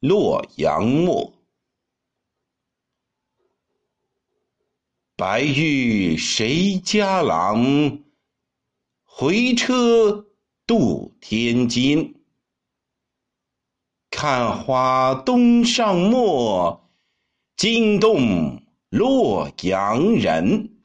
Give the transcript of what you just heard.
洛阳陌白玉谁家郎，回车渡天津。看花东上墨，惊动洛阳人。